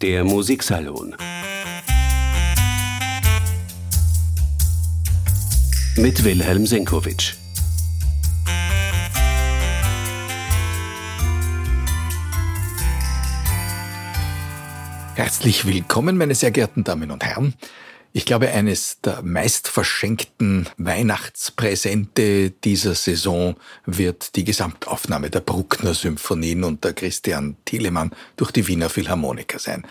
Der Musiksalon mit Wilhelm Senkowitsch. Herzlich willkommen, meine sehr geehrten Damen und Herren. Ich glaube, eines der meist verschenkten Weihnachtspräsente dieser Saison wird die Gesamtaufnahme der Bruckner Symphonien unter Christian Thielemann durch die Wiener Philharmoniker sein.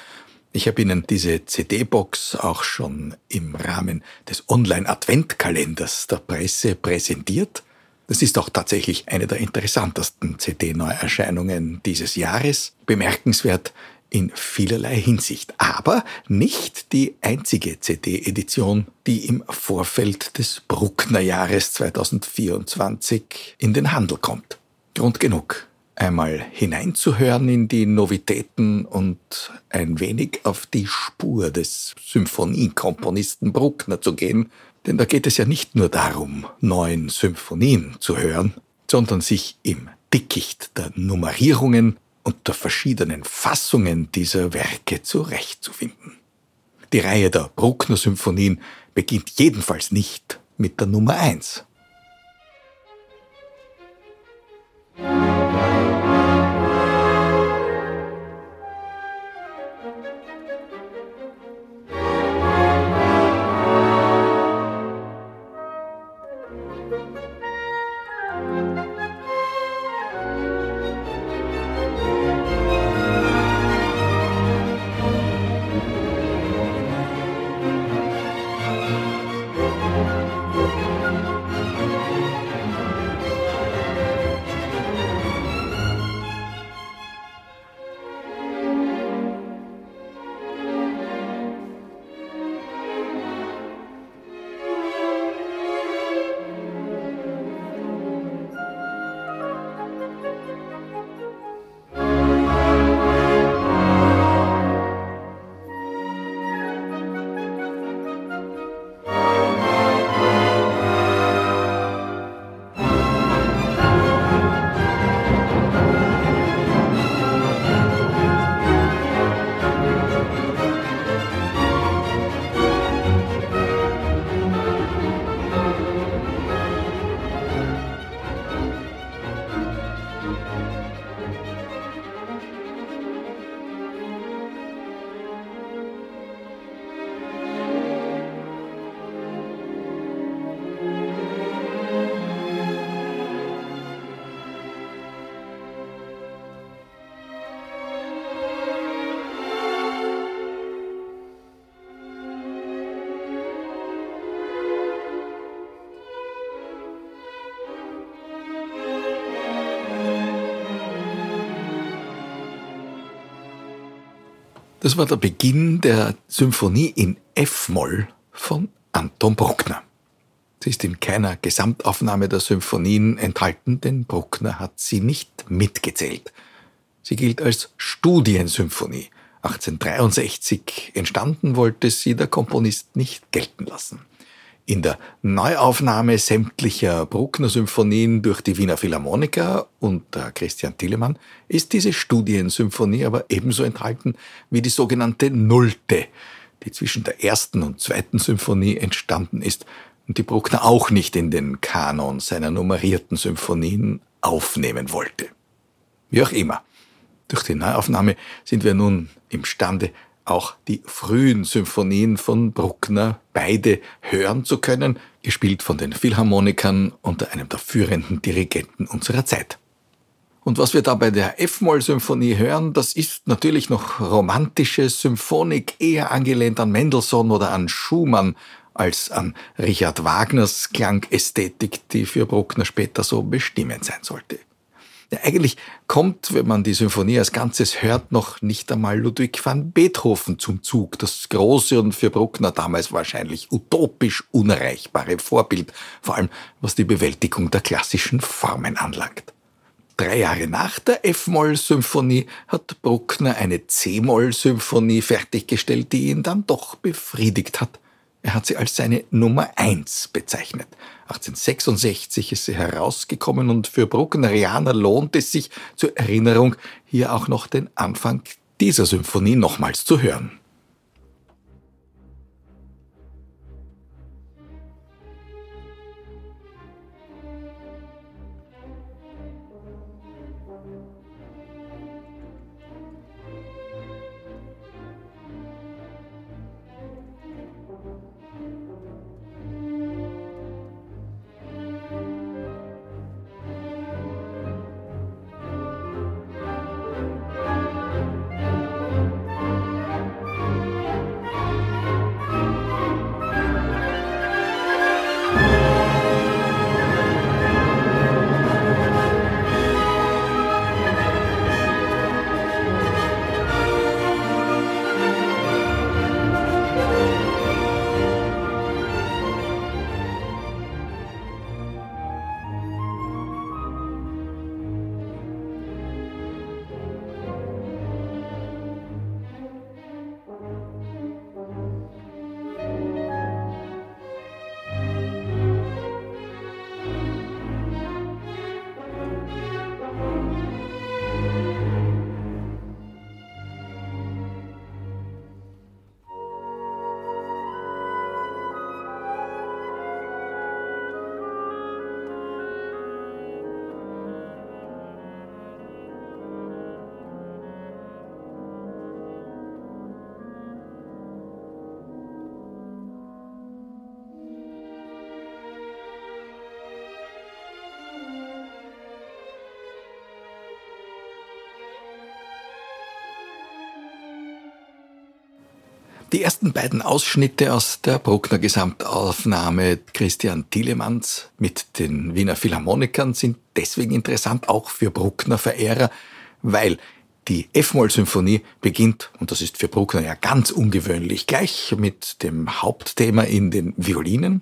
Ich habe Ihnen diese CD-Box auch schon im Rahmen des Online-Adventkalenders der Presse präsentiert. Das ist auch tatsächlich eine der interessantesten CD-Neuerscheinungen dieses Jahres. Bemerkenswert, in vielerlei Hinsicht, aber nicht die einzige CD-Edition, die im Vorfeld des Bruckner Jahres 2024 in den Handel kommt. Grund genug, einmal hineinzuhören in die Novitäten und ein wenig auf die Spur des Symphoniekomponisten Bruckner zu gehen, denn da geht es ja nicht nur darum, neuen Symphonien zu hören, sondern sich im Dickicht der Nummerierungen und der verschiedenen Fassungen dieser Werke zurechtzufinden. Die Reihe der Bruckner Symphonien beginnt jedenfalls nicht mit der Nummer eins. Das war der Beginn der Symphonie in F-Moll von Anton Bruckner. Sie ist in keiner Gesamtaufnahme der Symphonien enthalten, denn Bruckner hat sie nicht mitgezählt. Sie gilt als Studiensymphonie. 1863 entstanden wollte sie der Komponist nicht gelten lassen. In der Neuaufnahme sämtlicher Bruckner-Symphonien durch die Wiener Philharmoniker unter Christian Thielemann ist diese Studiensymphonie aber ebenso enthalten wie die sogenannte Nullte, die zwischen der ersten und zweiten Symphonie entstanden ist und die Bruckner auch nicht in den Kanon seiner nummerierten Symphonien aufnehmen wollte. Wie auch immer, durch die Neuaufnahme sind wir nun imstande, auch die frühen Symphonien von Bruckner beide hören zu können, gespielt von den Philharmonikern unter einem der führenden Dirigenten unserer Zeit. Und was wir da bei der F-Moll-Symphonie hören, das ist natürlich noch romantische Symphonik, eher angelehnt an Mendelssohn oder an Schumann als an Richard Wagners Klangästhetik, die für Bruckner später so bestimmend sein sollte. Eigentlich kommt, wenn man die Symphonie als Ganzes hört, noch nicht einmal Ludwig van Beethoven zum Zug. Das große und für Bruckner damals wahrscheinlich utopisch unerreichbare Vorbild, vor allem was die Bewältigung der klassischen Formen anlangt. Drei Jahre nach der F-Moll-Symphonie hat Bruckner eine C-Moll-Symphonie fertiggestellt, die ihn dann doch befriedigt hat. Er hat sie als seine Nummer eins bezeichnet. 1866 ist sie herausgekommen und für Brucknerianer lohnt es sich zur Erinnerung, hier auch noch den Anfang dieser Symphonie nochmals zu hören. Die ersten beiden Ausschnitte aus der Bruckner Gesamtaufnahme Christian Thielemanns mit den Wiener Philharmonikern sind deswegen interessant, auch für Bruckner-Verehrer, weil die F-Moll-Symphonie beginnt, und das ist für Bruckner ja ganz ungewöhnlich, gleich mit dem Hauptthema in den Violinen.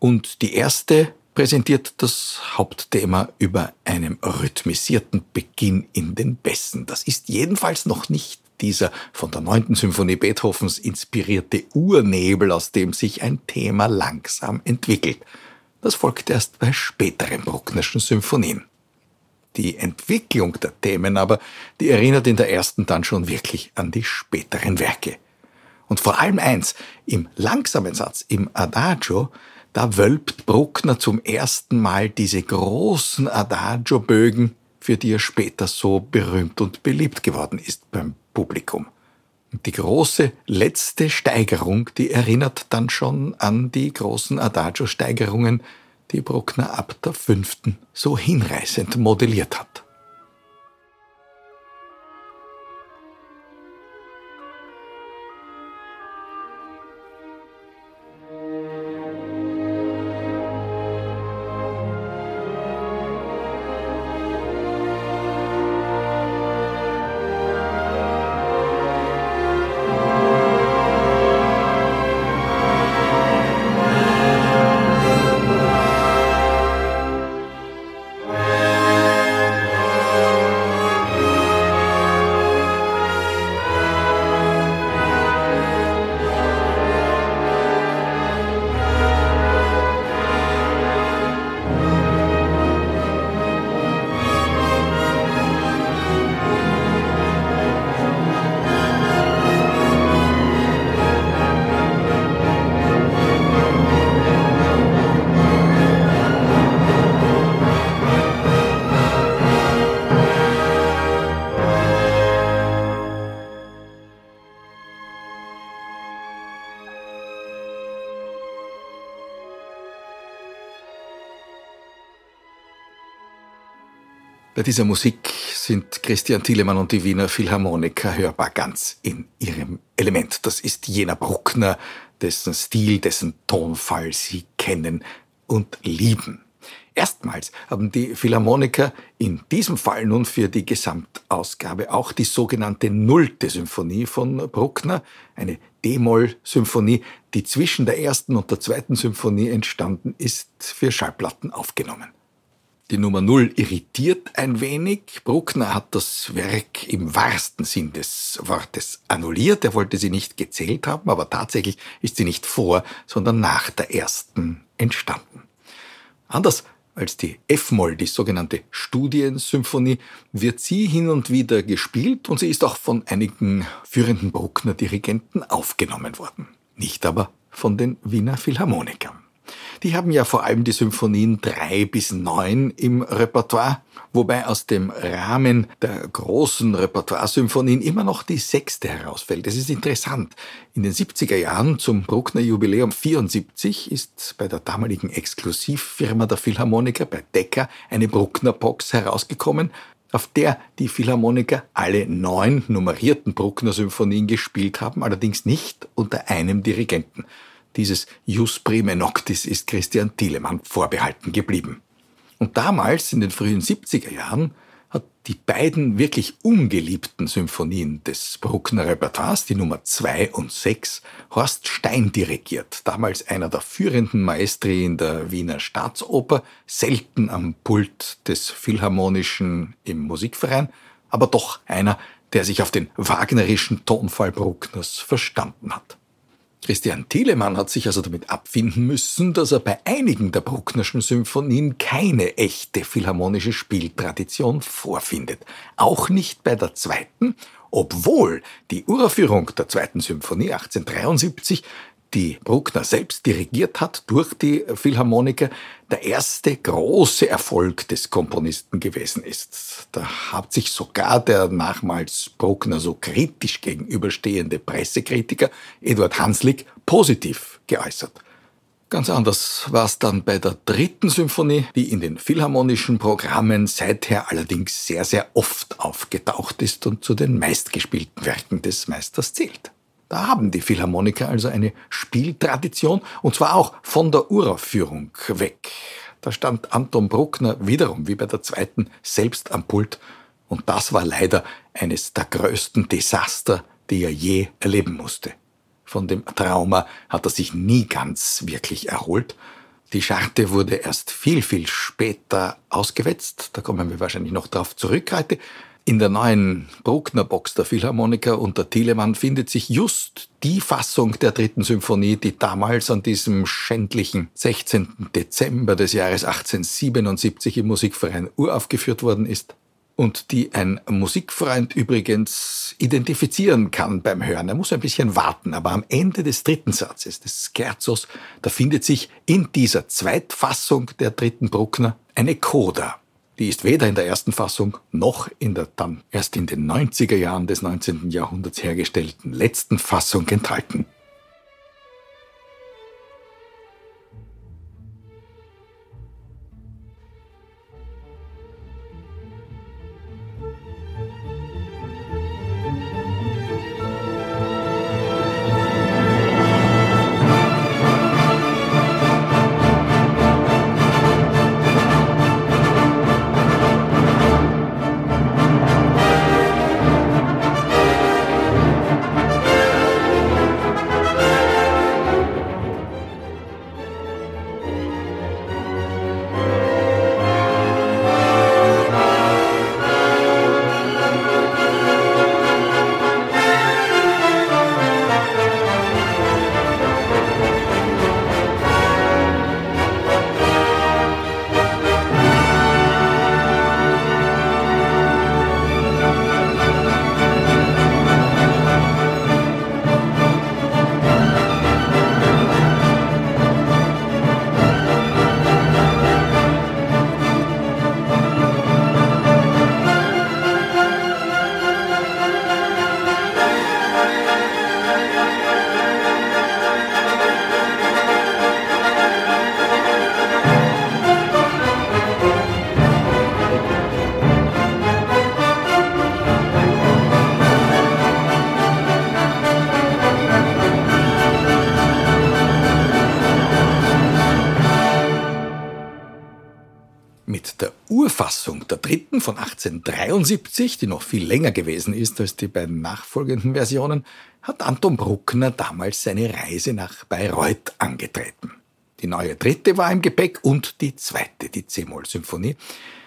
Und die erste präsentiert das Hauptthema über einem rhythmisierten Beginn in den Bässen. Das ist jedenfalls noch nicht dieser von der neunten Symphonie Beethovens inspirierte Urnebel, aus dem sich ein Thema langsam entwickelt. Das folgt erst bei späteren Brucknerschen Symphonien. Die Entwicklung der Themen aber, die erinnert in der ersten dann schon wirklich an die späteren Werke. Und vor allem eins, im langsamen Satz, im Adagio, da wölbt Bruckner zum ersten Mal diese großen Adagio-Bögen, für die er später so berühmt und beliebt geworden ist beim Publikum. Die große letzte Steigerung, die erinnert dann schon an die großen Adagio-Steigerungen, die Bruckner ab der fünften so hinreißend modelliert hat. Dieser Musik sind Christian Thielemann und die Wiener Philharmoniker hörbar ganz in ihrem Element. Das ist jener Bruckner, dessen Stil, dessen Tonfall Sie kennen und lieben. Erstmals haben die Philharmoniker in diesem Fall nun für die Gesamtausgabe auch die sogenannte Nullte Symphonie von Bruckner, eine D-Moll-Symphonie, die zwischen der ersten und der zweiten Symphonie entstanden ist, für Schallplatten aufgenommen. Die Nummer Null irritiert ein wenig. Bruckner hat das Werk im wahrsten Sinn des Wortes annulliert. Er wollte sie nicht gezählt haben, aber tatsächlich ist sie nicht vor, sondern nach der ersten entstanden. Anders als die F-Moll, die sogenannte Studiensymphonie, wird sie hin und wieder gespielt und sie ist auch von einigen führenden Bruckner Dirigenten aufgenommen worden. Nicht aber von den Wiener Philharmonikern. Die haben ja vor allem die Symphonien drei bis neun im Repertoire, wobei aus dem Rahmen der großen Repertoire-Symphonien immer noch die sechste herausfällt. Das ist interessant. In den 70er Jahren zum Bruckner Jubiläum 74 ist bei der damaligen Exklusivfirma der Philharmoniker bei Decker eine Bruckner Box herausgekommen, auf der die Philharmoniker alle neun nummerierten Bruckner Symphonien gespielt haben, allerdings nicht unter einem Dirigenten. Dieses Jus Prime Noctis ist Christian Thielemann vorbehalten geblieben. Und damals, in den frühen 70er Jahren, hat die beiden wirklich ungeliebten Symphonien des Bruckner Repertoires, die Nummer 2 und 6, Horst Stein dirigiert, damals einer der führenden Maestri in der Wiener Staatsoper, selten am Pult des Philharmonischen im Musikverein, aber doch einer, der sich auf den wagnerischen Tonfall Bruckners verstanden hat. Christian Thielemann hat sich also damit abfinden müssen, dass er bei einigen der Brucknerschen Symphonien keine echte philharmonische Spieltradition vorfindet. Auch nicht bei der zweiten, obwohl die Uraufführung der zweiten Symphonie 1873 die Bruckner selbst dirigiert hat durch die Philharmoniker, der erste große Erfolg des Komponisten gewesen ist. Da hat sich sogar der nachmals Bruckner so kritisch gegenüberstehende Pressekritiker Eduard Hanslick positiv geäußert. Ganz anders war es dann bei der dritten Symphonie, die in den philharmonischen Programmen seither allerdings sehr, sehr oft aufgetaucht ist und zu den meistgespielten Werken des Meisters zählt. Da haben die Philharmoniker also eine Spieltradition und zwar auch von der Uraufführung weg. Da stand Anton Bruckner wiederum wie bei der zweiten selbst am Pult und das war leider eines der größten Desaster, die er je erleben musste. Von dem Trauma hat er sich nie ganz wirklich erholt. Die Scharte wurde erst viel, viel später ausgewetzt. Da kommen wir wahrscheinlich noch darauf zurück heute. In der neuen Bruckner-Box der Philharmoniker unter Thielemann findet sich just die Fassung der dritten Symphonie, die damals an diesem schändlichen 16. Dezember des Jahres 1877 im Musikverein uraufgeführt worden ist und die ein Musikfreund übrigens identifizieren kann beim Hören. Er muss ein bisschen warten, aber am Ende des dritten Satzes des Scherzos, da findet sich in dieser Zweitfassung der dritten Bruckner eine Coda. Die ist weder in der ersten Fassung noch in der dann erst in den 90er Jahren des 19. Jahrhunderts hergestellten letzten Fassung enthalten. Von 1873, die noch viel länger gewesen ist als die beiden nachfolgenden Versionen, hat Anton Bruckner damals seine Reise nach Bayreuth angetreten. Die neue dritte war im Gepäck und die zweite, die C-Moll-Symphonie.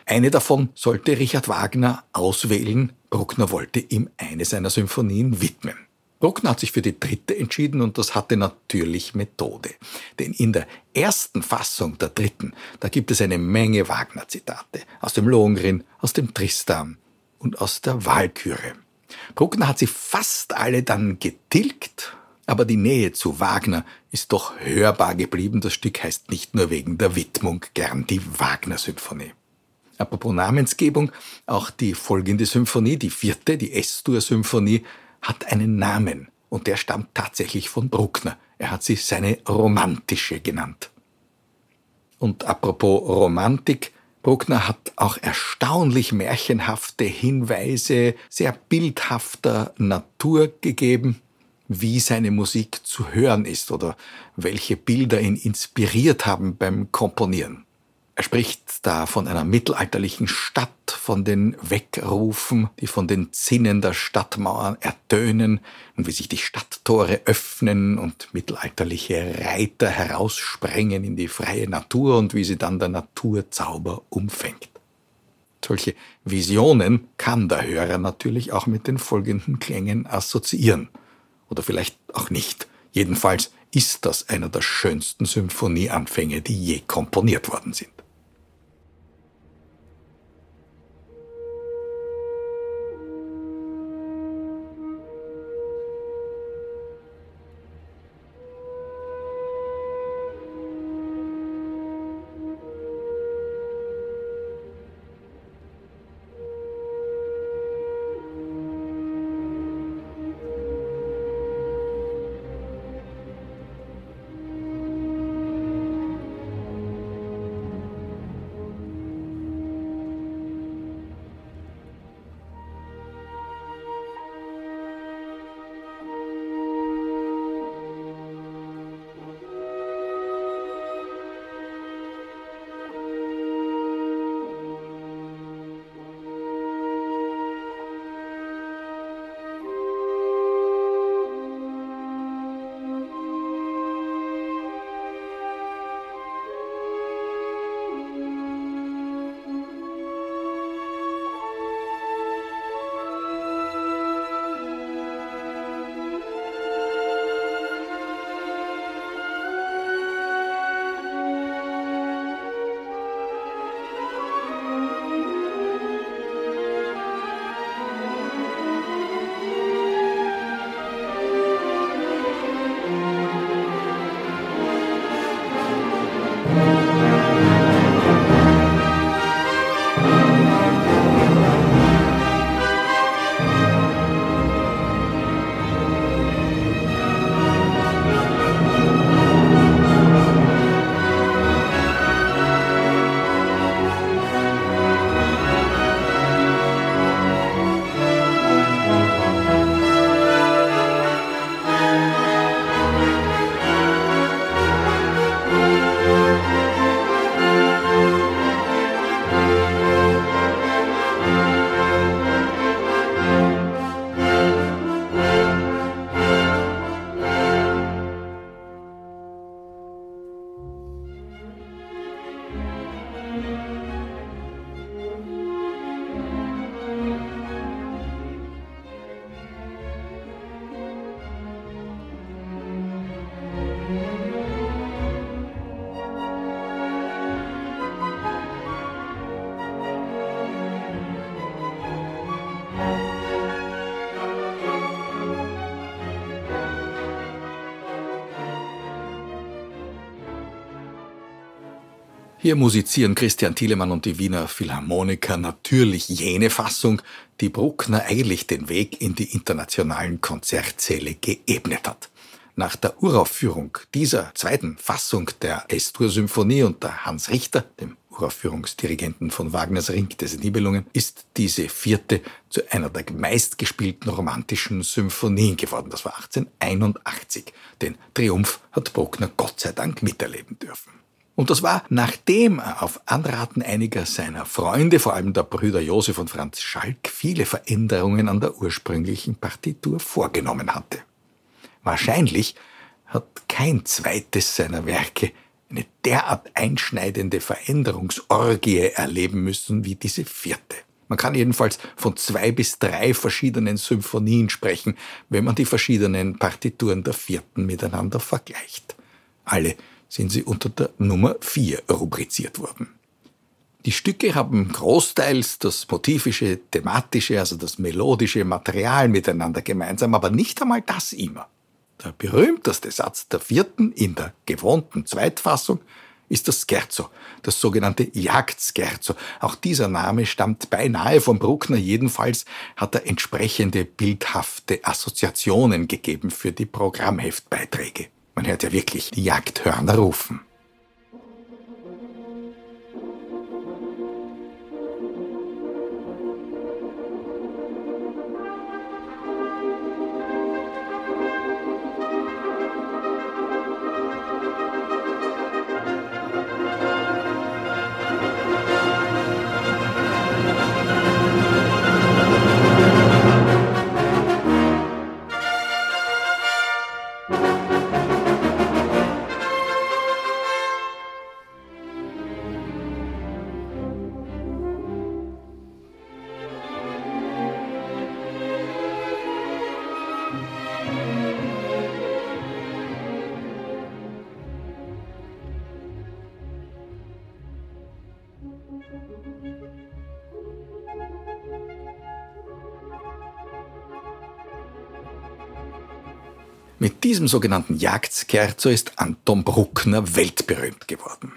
Eine davon sollte Richard Wagner auswählen. Bruckner wollte ihm eine seiner Symphonien widmen. Bruckner hat sich für die dritte entschieden und das hatte natürlich Methode. Denn in der ersten Fassung der dritten, da gibt es eine Menge Wagner-Zitate aus dem Lohengrin, aus dem Tristan und aus der Walküre. Bruckner hat sie fast alle dann getilgt, aber die Nähe zu Wagner ist doch hörbar geblieben. Das Stück heißt nicht nur wegen der Widmung gern die Wagner-Symphonie. Apropos Namensgebung, auch die folgende Symphonie, die vierte, die S-Dur-Symphonie, hat einen Namen und der stammt tatsächlich von Bruckner. Er hat sie seine romantische genannt. Und apropos Romantik, Bruckner hat auch erstaunlich märchenhafte Hinweise sehr bildhafter Natur gegeben, wie seine Musik zu hören ist oder welche Bilder ihn inspiriert haben beim Komponieren. Er spricht da von einer mittelalterlichen Stadt, von den Weckrufen, die von den Zinnen der Stadtmauern ertönen und wie sich die Stadttore öffnen und mittelalterliche Reiter heraussprengen in die freie Natur und wie sie dann der Naturzauber umfängt. Solche Visionen kann der Hörer natürlich auch mit den folgenden Klängen assoziieren. Oder vielleicht auch nicht. Jedenfalls ist das einer der schönsten Symphonieanfänge, die je komponiert worden sind. Hier musizieren Christian Thielemann und die Wiener Philharmoniker natürlich jene Fassung, die Bruckner eigentlich den Weg in die internationalen Konzertsäle geebnet hat. Nach der Uraufführung dieser zweiten Fassung der S-Dur-Symphonie unter Hans Richter, dem Uraufführungsdirigenten von Wagners Ring des Nibelungen, ist diese vierte zu einer der meistgespielten romantischen Symphonien geworden. Das war 1881. Den Triumph hat Bruckner Gott sei Dank miterleben dürfen. Und das war, nachdem er auf Anraten einiger seiner Freunde, vor allem der Brüder Josef und Franz Schalk, viele Veränderungen an der ursprünglichen Partitur vorgenommen hatte. Wahrscheinlich hat kein zweites seiner Werke eine derart einschneidende Veränderungsorgie erleben müssen wie diese vierte. Man kann jedenfalls von zwei bis drei verschiedenen Symphonien sprechen, wenn man die verschiedenen Partituren der vierten miteinander vergleicht. Alle sind sie unter der Nummer 4 rubriziert worden. Die Stücke haben großteils das motivische, thematische, also das melodische Material miteinander gemeinsam, aber nicht einmal das immer. Der berühmteste Satz der vierten in der gewohnten Zweitfassung ist das Scherzo, das sogenannte Jagdscherzo. Auch dieser Name stammt beinahe von Bruckner, jedenfalls hat er entsprechende bildhafte Assoziationen gegeben für die Programmheftbeiträge. Man hört ja wirklich die Jagdhörner rufen. Diesem sogenannten Jagdskerzo ist Anton Bruckner weltberühmt geworden.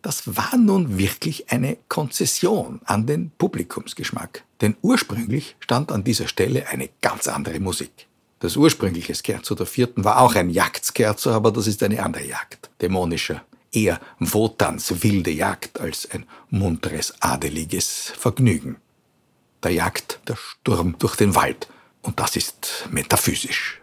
Das war nun wirklich eine Konzession an den Publikumsgeschmack, denn ursprünglich stand an dieser Stelle eine ganz andere Musik. Das ursprüngliche Scherzo der vierten war auch ein Jagdskerzo, aber das ist eine andere Jagd. Dämonischer, eher Wotans wilde Jagd als ein munteres, adeliges Vergnügen. Da jagt der Sturm durch den Wald und das ist metaphysisch.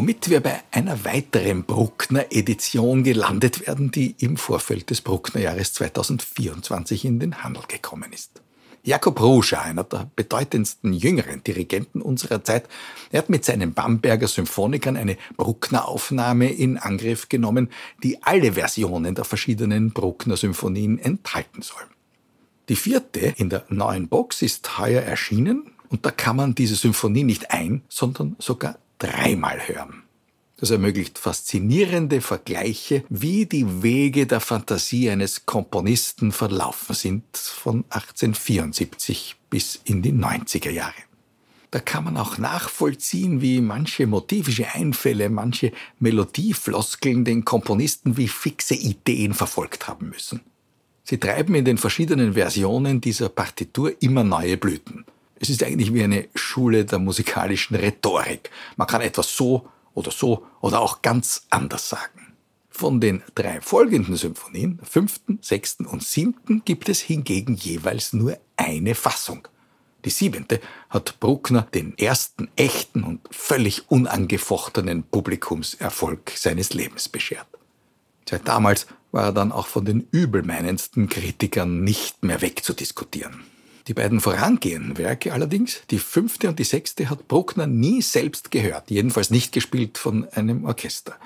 Womit wir bei einer weiteren Bruckner-Edition gelandet werden, die im Vorfeld des Bruckner-Jahres 2024 in den Handel gekommen ist. Jakob Ruscha, einer der bedeutendsten jüngeren Dirigenten unserer Zeit, er hat mit seinen Bamberger Symphonikern eine Bruckner-Aufnahme in Angriff genommen, die alle Versionen der verschiedenen Bruckner-Symphonien enthalten soll. Die vierte in der neuen Box ist heuer erschienen und da kann man diese Symphonie nicht ein, sondern sogar dreimal hören. Das ermöglicht faszinierende Vergleiche, wie die Wege der Fantasie eines Komponisten verlaufen sind von 1874 bis in die 90er Jahre. Da kann man auch nachvollziehen, wie manche motivische Einfälle, manche Melodiefloskeln den Komponisten wie fixe Ideen verfolgt haben müssen. Sie treiben in den verschiedenen Versionen dieser Partitur immer neue Blüten. Es ist eigentlich wie eine Schule der musikalischen Rhetorik. Man kann etwas so oder so oder auch ganz anders sagen. Von den drei folgenden Symphonien, fünften, sechsten und siebten, gibt es hingegen jeweils nur eine Fassung. Die siebente hat Bruckner den ersten echten und völlig unangefochtenen Publikumserfolg seines Lebens beschert. Seit damals war er dann auch von den übelmeinendsten Kritikern nicht mehr wegzudiskutieren. Die beiden vorangehenden Werke allerdings, die fünfte und die sechste, hat Bruckner nie selbst gehört, jedenfalls nicht gespielt von einem Orchester.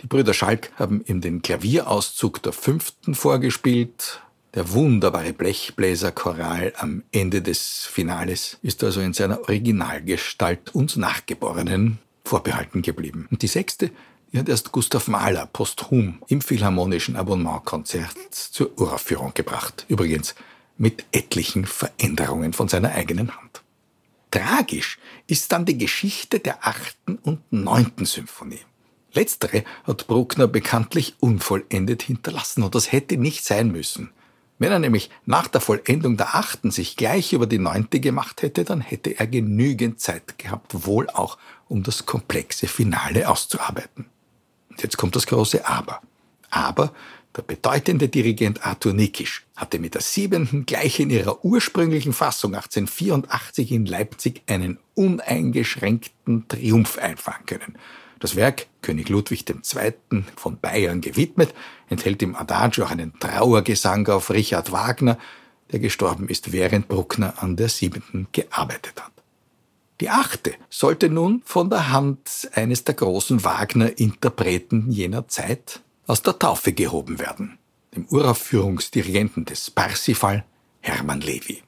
Die Brüder Schalk haben ihm den Klavierauszug der fünften vorgespielt. Der wunderbare Blechbläserchoral am Ende des Finales ist also in seiner Originalgestalt uns Nachgeborenen vorbehalten geblieben. Und die sechste die hat erst Gustav Mahler posthum im Philharmonischen Abonnementkonzert zur Uraufführung gebracht. Übrigens mit etlichen Veränderungen von seiner eigenen Hand. Tragisch ist dann die Geschichte der achten und neunten Symphonie. Letztere hat Bruckner bekanntlich unvollendet hinterlassen und das hätte nicht sein müssen. Wenn er nämlich nach der Vollendung der achten sich gleich über die neunte gemacht hätte, dann hätte er genügend Zeit gehabt, wohl auch um das komplexe Finale auszuarbeiten. Und jetzt kommt das große Aber. Aber der bedeutende Dirigent Arthur Nikisch hatte mit der siebenten gleich in ihrer ursprünglichen Fassung 1884 in Leipzig einen uneingeschränkten Triumph einfahren können. Das Werk, König Ludwig II. von Bayern gewidmet, enthält im Adagio auch einen Trauergesang auf Richard Wagner, der gestorben ist, während Bruckner an der siebenten gearbeitet hat. Die achte sollte nun von der Hand eines der großen Wagner-Interpreten jener Zeit, aus der Taufe gehoben werden, dem Uraufführungsdirigenten des Parsifal, Hermann Levi.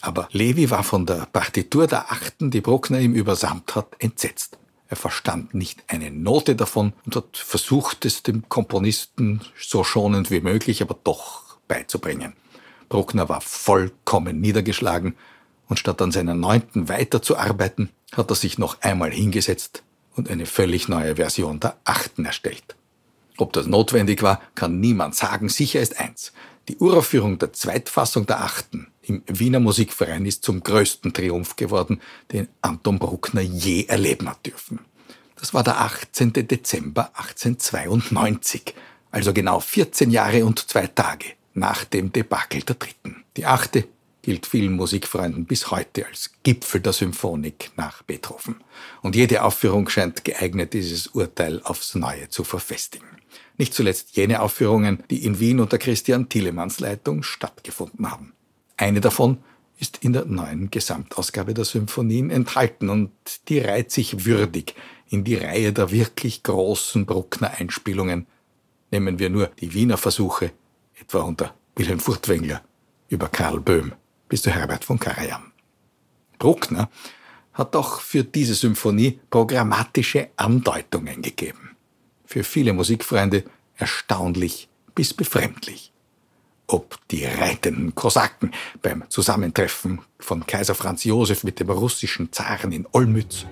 Aber Levi war von der Partitur der Achten, die Bruckner ihm übersamt hat, entsetzt. Er verstand nicht eine Note davon und hat versucht, es dem Komponisten so schonend wie möglich, aber doch beizubringen. Bruckner war vollkommen niedergeschlagen und statt an seiner neunten weiterzuarbeiten, hat er sich noch einmal hingesetzt und eine völlig neue Version der Achten erstellt. Ob das notwendig war, kann niemand sagen. Sicher ist eins. Die Uraufführung der Zweitfassung der Achten im Wiener Musikverein ist zum größten Triumph geworden, den Anton Bruckner je erleben hat dürfen. Das war der 18. Dezember 1892, also genau 14 Jahre und zwei Tage nach dem Debakel der Dritten. Die achte gilt vielen Musikfreunden bis heute als Gipfel der Symphonik nach Beethoven. Und jede Aufführung scheint geeignet, dieses Urteil aufs Neue zu verfestigen. Nicht zuletzt jene Aufführungen, die in Wien unter Christian Thielemanns Leitung stattgefunden haben. Eine davon ist in der neuen Gesamtausgabe der Symphonien enthalten und die reiht sich würdig in die Reihe der wirklich großen Bruckner-Einspielungen. Nehmen wir nur die Wiener Versuche, etwa unter Wilhelm Furtwängler, über Karl Böhm bis zu Herbert von Karajan. Bruckner hat auch für diese Symphonie programmatische Andeutungen gegeben für viele Musikfreunde erstaunlich bis befremdlich. Ob die reitenden Kosaken beim Zusammentreffen von Kaiser Franz Josef mit dem russischen Zaren in Olmütz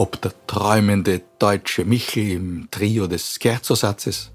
ob der träumende deutsche Michel im Trio des Scherzo-Satzes,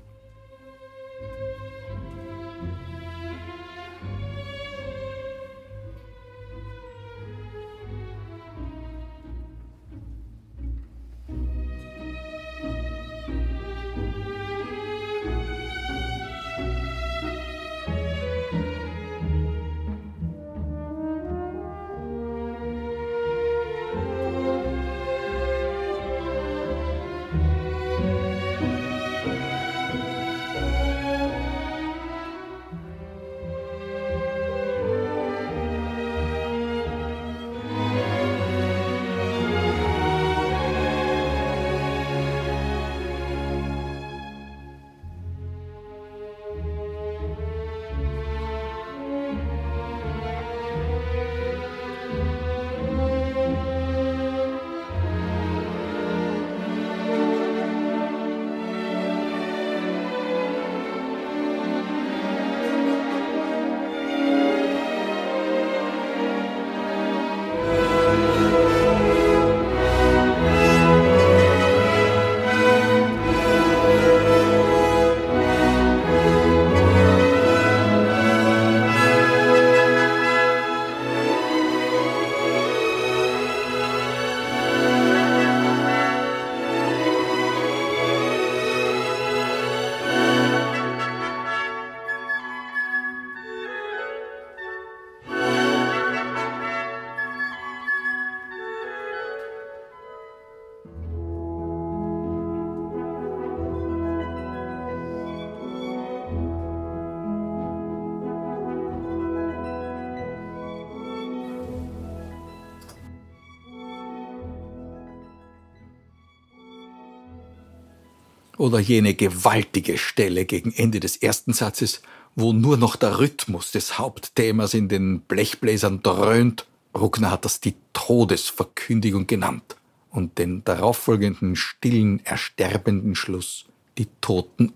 Oder jene gewaltige Stelle gegen Ende des ersten Satzes, wo nur noch der Rhythmus des Hauptthemas in den Blechbläsern dröhnt. Bruckner hat das die Todesverkündigung genannt und den darauffolgenden stillen, ersterbenden Schluss die toten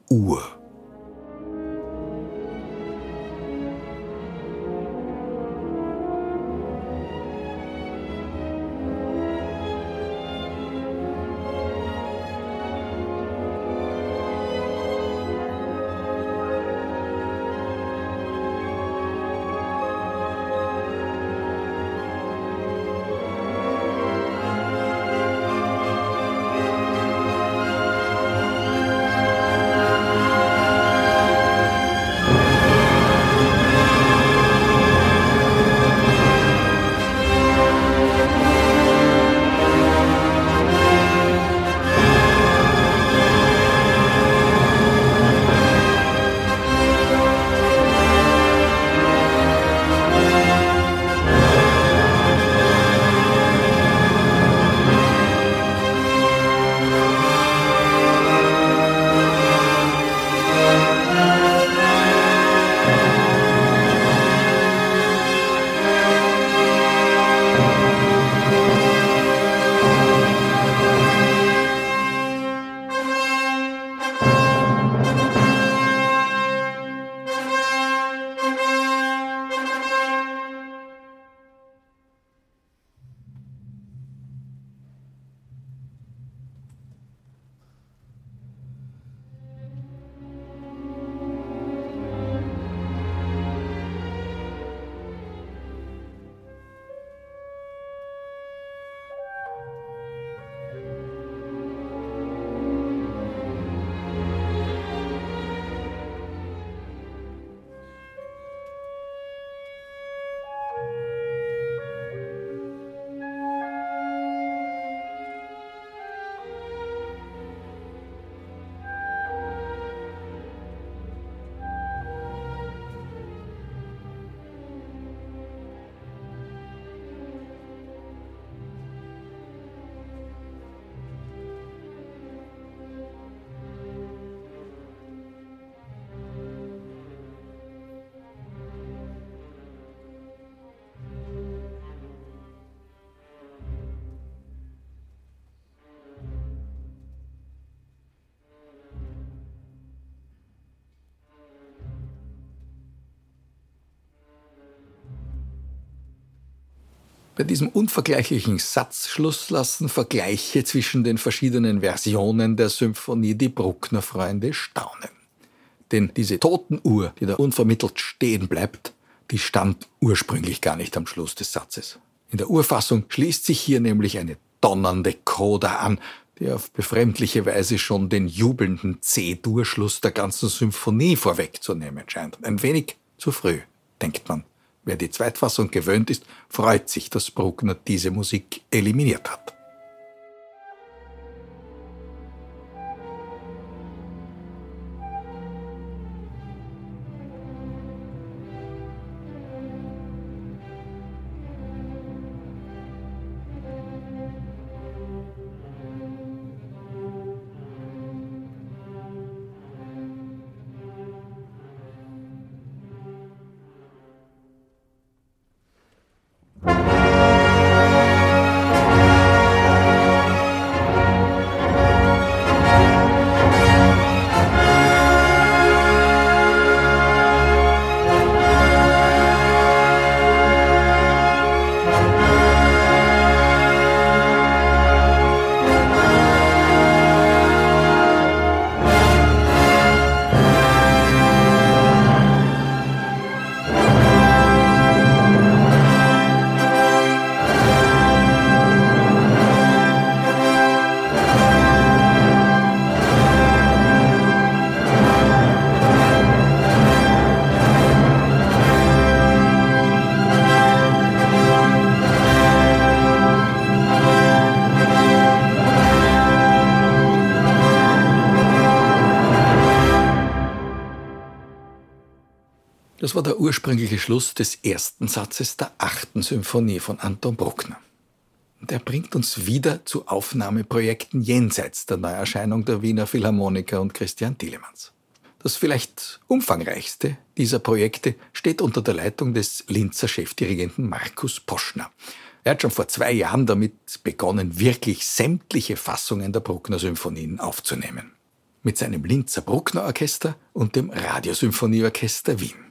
Bei diesem unvergleichlichen Satzschluss lassen Vergleiche zwischen den verschiedenen Versionen der Symphonie die Bruckner-Freunde staunen. Denn diese Totenuhr, die da unvermittelt stehen bleibt, die stand ursprünglich gar nicht am Schluss des Satzes. In der Urfassung schließt sich hier nämlich eine donnernde Coda an, die auf befremdliche Weise schon den jubelnden C-Durchschluss der ganzen Symphonie vorwegzunehmen scheint. Ein wenig zu früh, denkt man. Wer die Zweitfassung gewöhnt ist, freut sich, dass Bruckner diese Musik eliminiert hat. Das war der ursprüngliche Schluss des ersten Satzes der achten Symphonie von Anton Bruckner. Und er bringt uns wieder zu Aufnahmeprojekten jenseits der Neuerscheinung der Wiener Philharmoniker und Christian Thielemanns. Das vielleicht umfangreichste dieser Projekte steht unter der Leitung des Linzer Chefdirigenten Markus Poschner. Er hat schon vor zwei Jahren damit begonnen, wirklich sämtliche Fassungen der Bruckner Symphonien aufzunehmen. Mit seinem Linzer Bruckner Orchester und dem Radiosymphonieorchester Wien.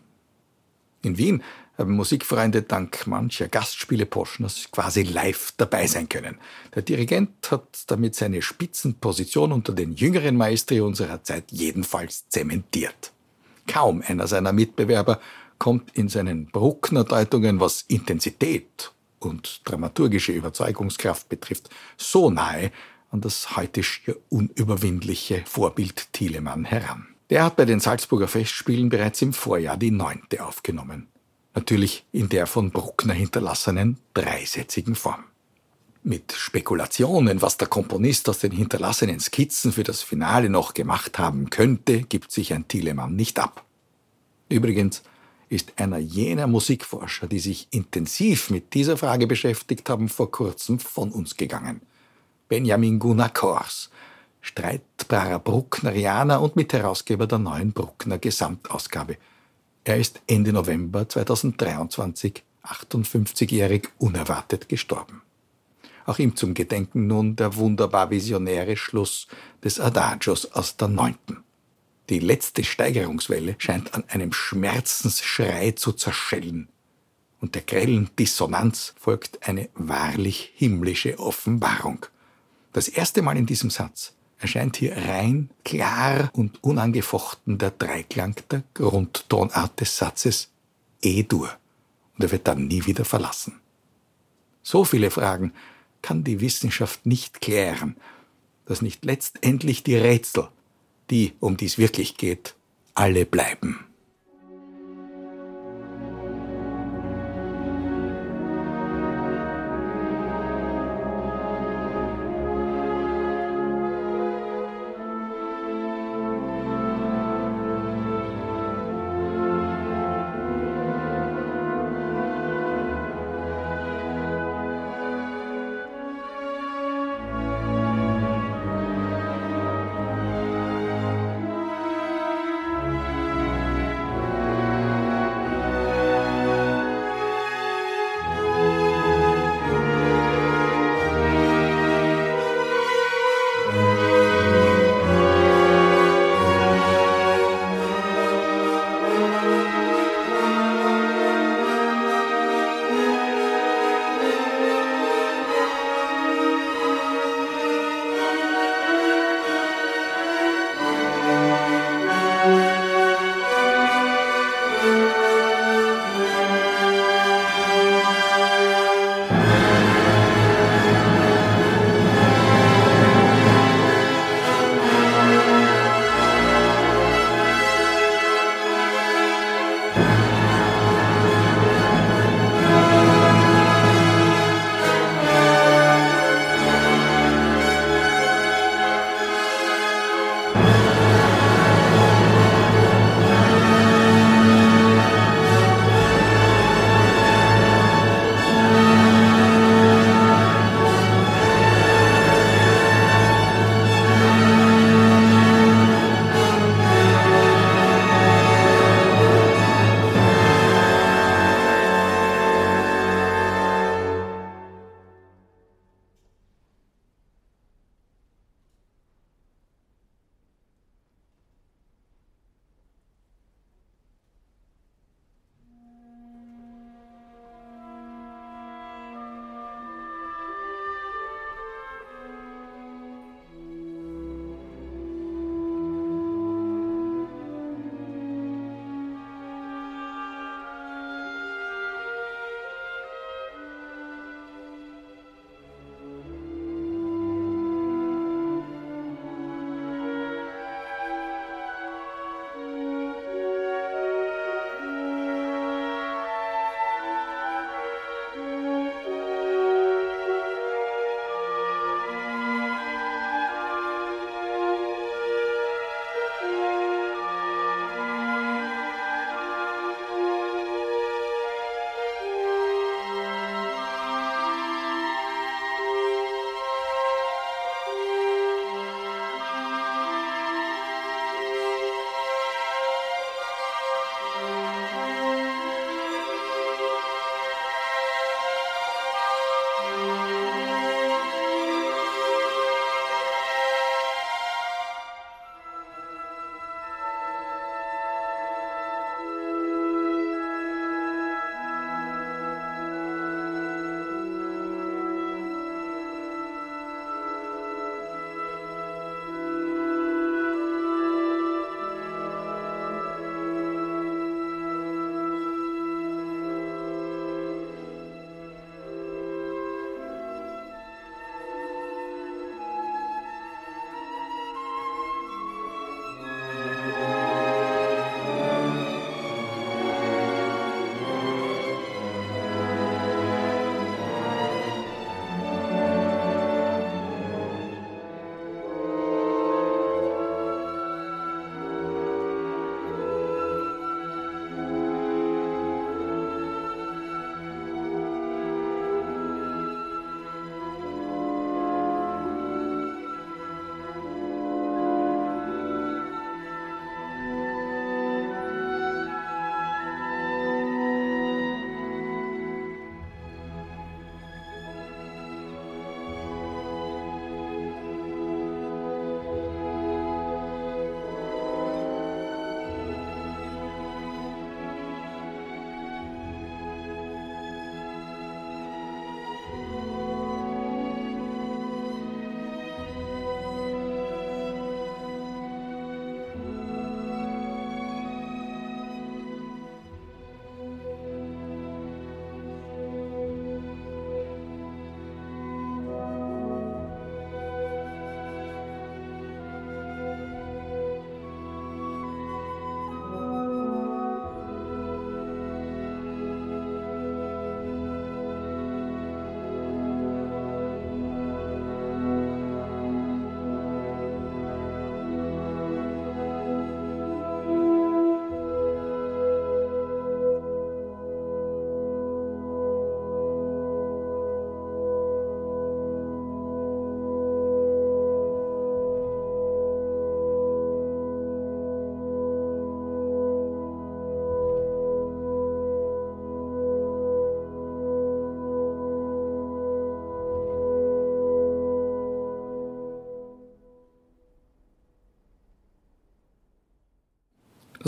In Wien haben Musikfreunde dank mancher Gastspiele Poschners quasi live dabei sein können. Der Dirigent hat damit seine Spitzenposition unter den jüngeren Maestri unserer Zeit jedenfalls zementiert. Kaum einer seiner Mitbewerber kommt in seinen Bruckner-Deutungen, was Intensität und dramaturgische Überzeugungskraft betrifft, so nahe an das heute schier unüberwindliche Vorbild Thielemann heran. Der hat bei den Salzburger Festspielen bereits im Vorjahr die neunte aufgenommen. Natürlich in der von Bruckner hinterlassenen dreisätzigen Form. Mit Spekulationen, was der Komponist aus den hinterlassenen Skizzen für das Finale noch gemacht haben könnte, gibt sich ein Thielemann nicht ab. Übrigens ist einer jener Musikforscher, die sich intensiv mit dieser Frage beschäftigt haben, vor kurzem von uns gegangen. Benjamin Gunnar Kors, streitbarer Brucknerianer und Mitherausgeber der neuen Bruckner Gesamtausgabe. Er ist Ende November 2023 58-jährig unerwartet gestorben. Auch ihm zum Gedenken nun der wunderbar visionäre Schluss des Adagios aus der neunten. Die letzte Steigerungswelle scheint an einem Schmerzensschrei zu zerschellen. Und der grellen Dissonanz folgt eine wahrlich himmlische Offenbarung. Das erste Mal in diesem Satz erscheint hier rein, klar und unangefochten der Dreiklang der Grundtonart des Satzes E-Dur. Und er wird dann nie wieder verlassen. So viele Fragen kann die Wissenschaft nicht klären, dass nicht letztendlich die Rätsel, die, um die es wirklich geht, alle bleiben.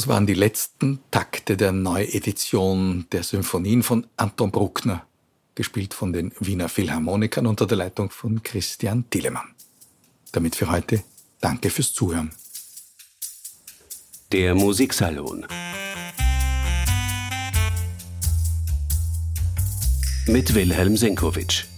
Das waren die letzten Takte der Neuedition der Symphonien von Anton Bruckner, gespielt von den Wiener Philharmonikern unter der Leitung von Christian Thielemann. Damit für heute danke fürs Zuhören. Der Musiksalon mit Wilhelm Senkowitsch.